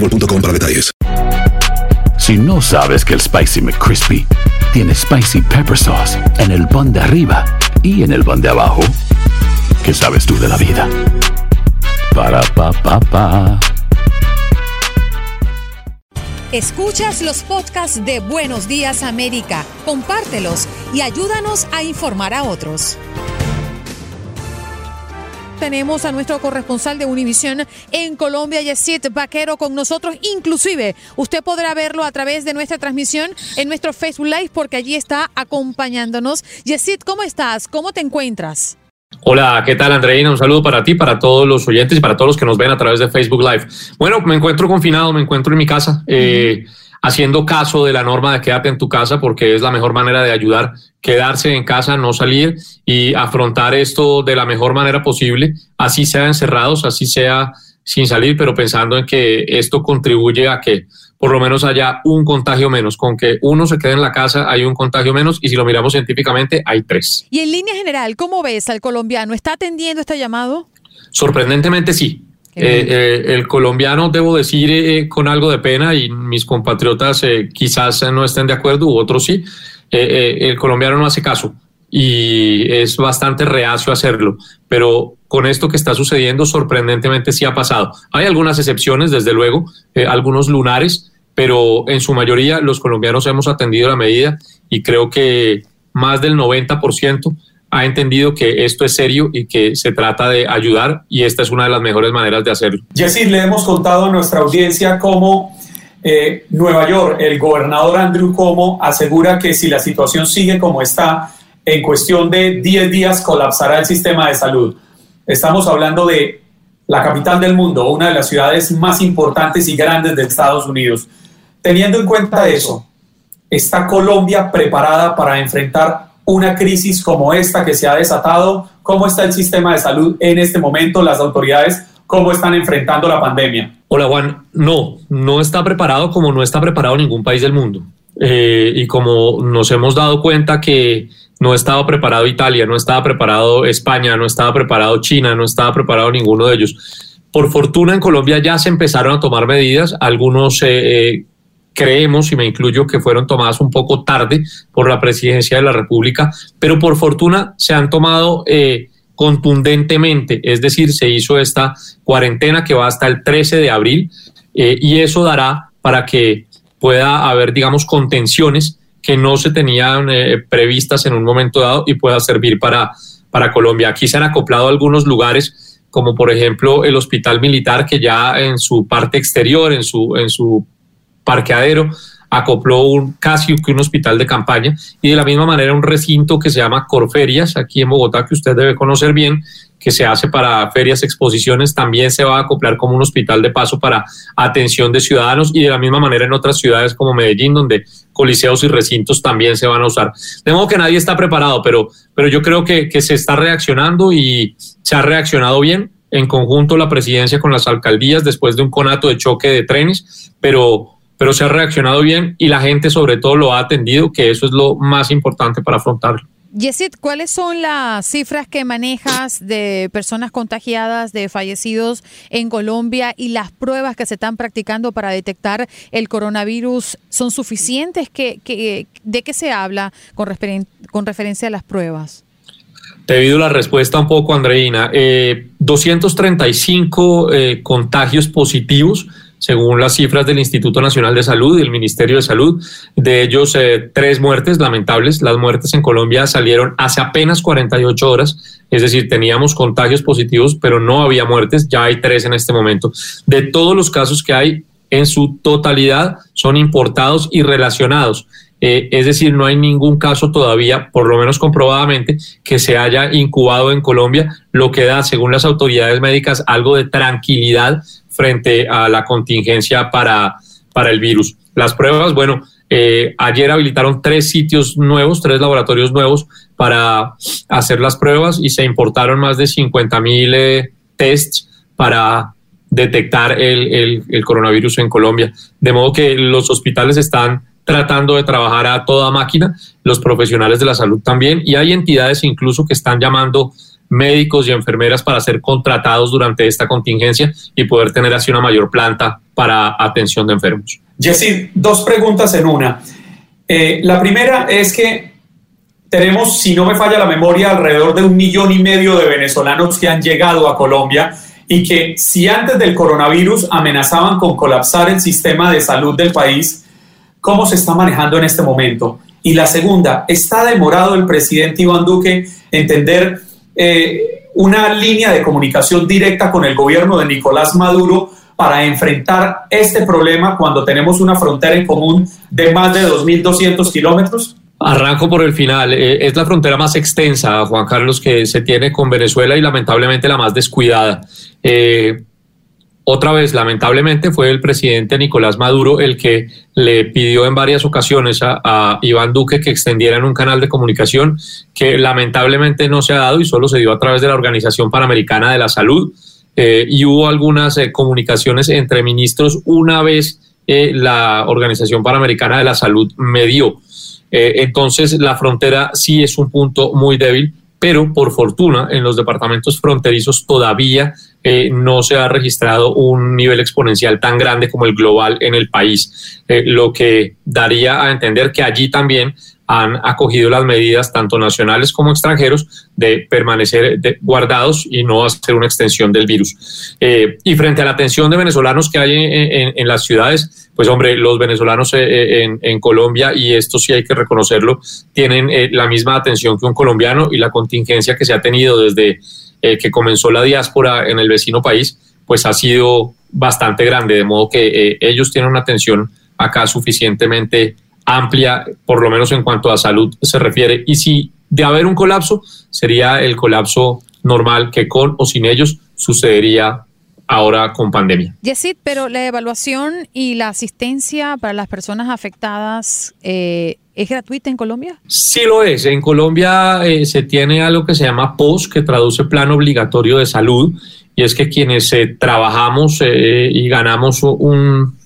para detalles. Si no sabes que el Spicy McCrispy tiene Spicy Pepper Sauce en el pan de arriba y en el pan de abajo, ¿qué sabes tú de la vida? Para, pa, pa, pa. Escuchas los podcasts de Buenos Días América, compártelos y ayúdanos a informar a otros. Tenemos a nuestro corresponsal de Univisión en Colombia, Yesid Vaquero, con nosotros. Inclusive, usted podrá verlo a través de nuestra transmisión en nuestro Facebook Live, porque allí está acompañándonos. Yesid, ¿cómo estás? ¿Cómo te encuentras? Hola, ¿qué tal Andreina? Un saludo para ti, para todos los oyentes y para todos los que nos ven a través de Facebook Live. Bueno, me encuentro confinado, me encuentro en mi casa, eh, haciendo caso de la norma de quédate en tu casa porque es la mejor manera de ayudar, quedarse en casa, no salir y afrontar esto de la mejor manera posible, así sea encerrados, así sea sin salir, pero pensando en que esto contribuye a que por lo menos haya un contagio menos. Con que uno se quede en la casa hay un contagio menos y si lo miramos científicamente hay tres. Y en línea general, ¿cómo ves al colombiano? ¿Está atendiendo este llamado? Sorprendentemente sí. Eh, eh, el colombiano, debo decir, eh, con algo de pena, y mis compatriotas eh, quizás no estén de acuerdo, u otros sí, eh, eh, el colombiano no hace caso y es bastante reacio a hacerlo, pero con esto que está sucediendo, sorprendentemente sí ha pasado. Hay algunas excepciones, desde luego, eh, algunos lunares, pero en su mayoría los colombianos hemos atendido la medida y creo que más del 90% ha entendido que esto es serio y que se trata de ayudar y esta es una de las mejores maneras de hacerlo. Jessy, le hemos contado a nuestra audiencia cómo eh, Nueva York, el gobernador Andrew Cuomo asegura que si la situación sigue como está, en cuestión de 10 días colapsará el sistema de salud. Estamos hablando de la capital del mundo, una de las ciudades más importantes y grandes de Estados Unidos. Teniendo en cuenta eso, ¿está Colombia preparada para enfrentar una crisis como esta que se ha desatado? ¿Cómo está el sistema de salud en este momento? Las autoridades, ¿cómo están enfrentando la pandemia? Hola Juan, no, no está preparado como no está preparado ningún país del mundo. Eh, y como nos hemos dado cuenta que no estaba preparado Italia, no estaba preparado España, no estaba preparado China, no estaba preparado ninguno de ellos. Por fortuna en Colombia ya se empezaron a tomar medidas, algunos eh, eh, creemos, y me incluyo, que fueron tomadas un poco tarde por la presidencia de la República, pero por fortuna se han tomado eh, contundentemente, es decir, se hizo esta cuarentena que va hasta el 13 de abril eh, y eso dará para que pueda haber, digamos, contenciones que no se tenían eh, previstas en un momento dado y pueda servir para, para Colombia. Aquí se han acoplado algunos lugares, como por ejemplo el Hospital Militar, que ya en su parte exterior, en su, en su parqueadero, acopló un, casi que un hospital de campaña y de la misma manera un recinto que se llama Corferias, aquí en Bogotá, que usted debe conocer bien, que se hace para ferias, exposiciones, también se va a acoplar como un hospital de paso para atención de ciudadanos y de la misma manera en otras ciudades como Medellín, donde coliseos y recintos también se van a usar. De modo que nadie está preparado, pero, pero yo creo que, que se está reaccionando y se ha reaccionado bien en conjunto la presidencia con las alcaldías después de un conato de choque de trenes, pero, pero se ha reaccionado bien y la gente sobre todo lo ha atendido, que eso es lo más importante para afrontarlo. Yesid, ¿cuáles son las cifras que manejas de personas contagiadas, de fallecidos en Colombia y las pruebas que se están practicando para detectar el coronavirus? ¿Son suficientes? ¿Qué, qué, de qué se habla con, referen con referencia a las pruebas? Te he la respuesta un poco, Andreina. Eh, 235 eh, contagios positivos según las cifras del Instituto Nacional de Salud y el Ministerio de Salud. De ellos, eh, tres muertes lamentables. Las muertes en Colombia salieron hace apenas 48 horas, es decir, teníamos contagios positivos, pero no había muertes. Ya hay tres en este momento. De todos los casos que hay, en su totalidad son importados y relacionados. Eh, es decir, no hay ningún caso todavía, por lo menos comprobadamente, que se haya incubado en Colombia, lo que da, según las autoridades médicas, algo de tranquilidad frente a la contingencia para, para el virus. Las pruebas, bueno, eh, ayer habilitaron tres sitios nuevos, tres laboratorios nuevos para hacer las pruebas y se importaron más de 50 mil eh, tests para detectar el, el, coronavirus en Colombia. De modo que los hospitales están tratando de trabajar a toda máquina, los profesionales de la salud también, y hay entidades incluso que están llamando médicos y enfermeras para ser contratados durante esta contingencia y poder tener así una mayor planta para atención de enfermos. Jessy, dos preguntas en una. Eh, la primera es que tenemos, si no me falla la memoria, alrededor de un millón y medio de venezolanos que han llegado a Colombia y que si antes del coronavirus amenazaban con colapsar el sistema de salud del país, ¿cómo se está manejando en este momento? Y la segunda, ¿está demorado el presidente Iván Duque entender eh, una línea de comunicación directa con el gobierno de Nicolás Maduro para enfrentar este problema cuando tenemos una frontera en común de más de 2.200 kilómetros? Arranco por el final. Eh, es la frontera más extensa, Juan Carlos, que se tiene con Venezuela y lamentablemente la más descuidada. Eh, otra vez, lamentablemente, fue el presidente Nicolás Maduro el que le pidió en varias ocasiones a, Iván Duque que extendieran un canal de comunicación que lamentablemente no se ha dado y solo se dio a través de la Organización Panamericana de la Salud. Eh, y hubo algunas eh, comunicaciones entre ministros una vez eh, la Organización Panamericana de la Salud me dio. entonces, la frontera sí es un punto muy débil pero por fortuna en los departamentos fronterizos todavía eh, no se ha registrado un nivel exponencial tan grande como el global en el país, eh, lo que daría a entender que allí también han acogido las medidas, tanto nacionales como extranjeros, de permanecer guardados y no hacer una extensión del virus. Eh, y frente a la atención de venezolanos que hay en, las ciudades, pues hombre, los venezolanos en, en, Colombia, y esto sí hay que reconocerlo, tienen la misma atención que un colombiano y la contingencia que se ha tenido desde eh, que comenzó la diáspora en el vecino país, pues ha sido bastante grande, de modo que eh, ellos tienen una atención acá suficientemente amplia, por lo menos en cuanto a salud se refiere. Y si de haber un colapso, sería el colapso normal que con o sin ellos sucedería ahora con pandemia. Yesid, pero la evaluación y la asistencia para las personas afectadas eh, ¿Es gratuita en Colombia? Sí lo es. En Colombia eh, se tiene algo que se llama POS, que traduce Plan Obligatorio de Salud, y es que quienes eh, trabajamos eh, y ganamos un,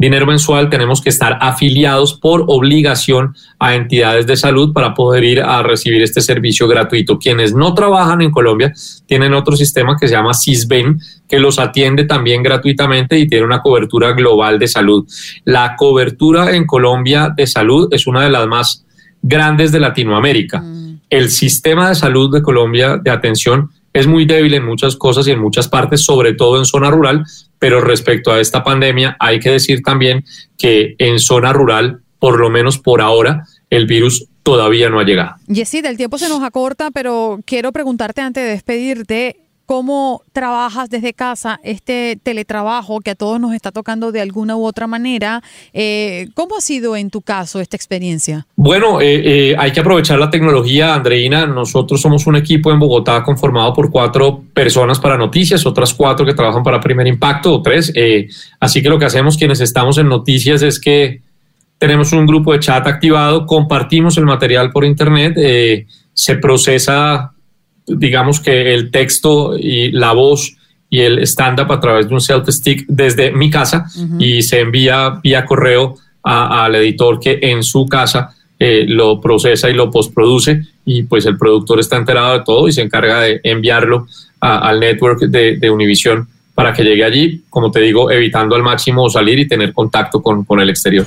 dinero mensual, tenemos que estar afiliados por obligación a entidades de salud para poder ir a recibir este servicio gratuito. Quienes no trabajan en Colombia tienen otro sistema que se llama CISBEN, que los atiende también gratuitamente y tiene una cobertura global de salud. La cobertura en Colombia de salud es una de las más grandes de Latinoamérica. Mm. El sistema de salud de Colombia de atención es muy débil en muchas cosas y en muchas partes, sobre todo en zona rural, pero respecto a esta pandemia hay que decir también que en zona rural, por lo menos por ahora, el virus todavía no ha llegado. Yesid, el tiempo se nos acorta, pero quiero preguntarte antes de despedirte, cómo trabajas desde casa este teletrabajo que a todos nos está tocando de alguna u otra manera. Eh, ¿Cómo ha sido en tu caso esta experiencia? Bueno, eh, eh, hay que aprovechar la tecnología, Andreina. Nosotros somos un equipo en Bogotá conformado por cuatro personas para noticias, otras cuatro que trabajan para Primer Impacto o tres. así que lo que hacemos quienes estamos en noticias es que tenemos un grupo de chat activado, compartimos el material por internet, se procesa digamos que el texto y la voz y el stand-up a través de un self-stick desde mi casa y se envía vía correo al editor que en su casa eh, lo procesa y lo postproduce y pues el productor está enterado de todo y se encarga de enviarlo al network de, de Univision para que llegue allí, como te digo, evitando al máximo salir y tener contacto con, con el exterior.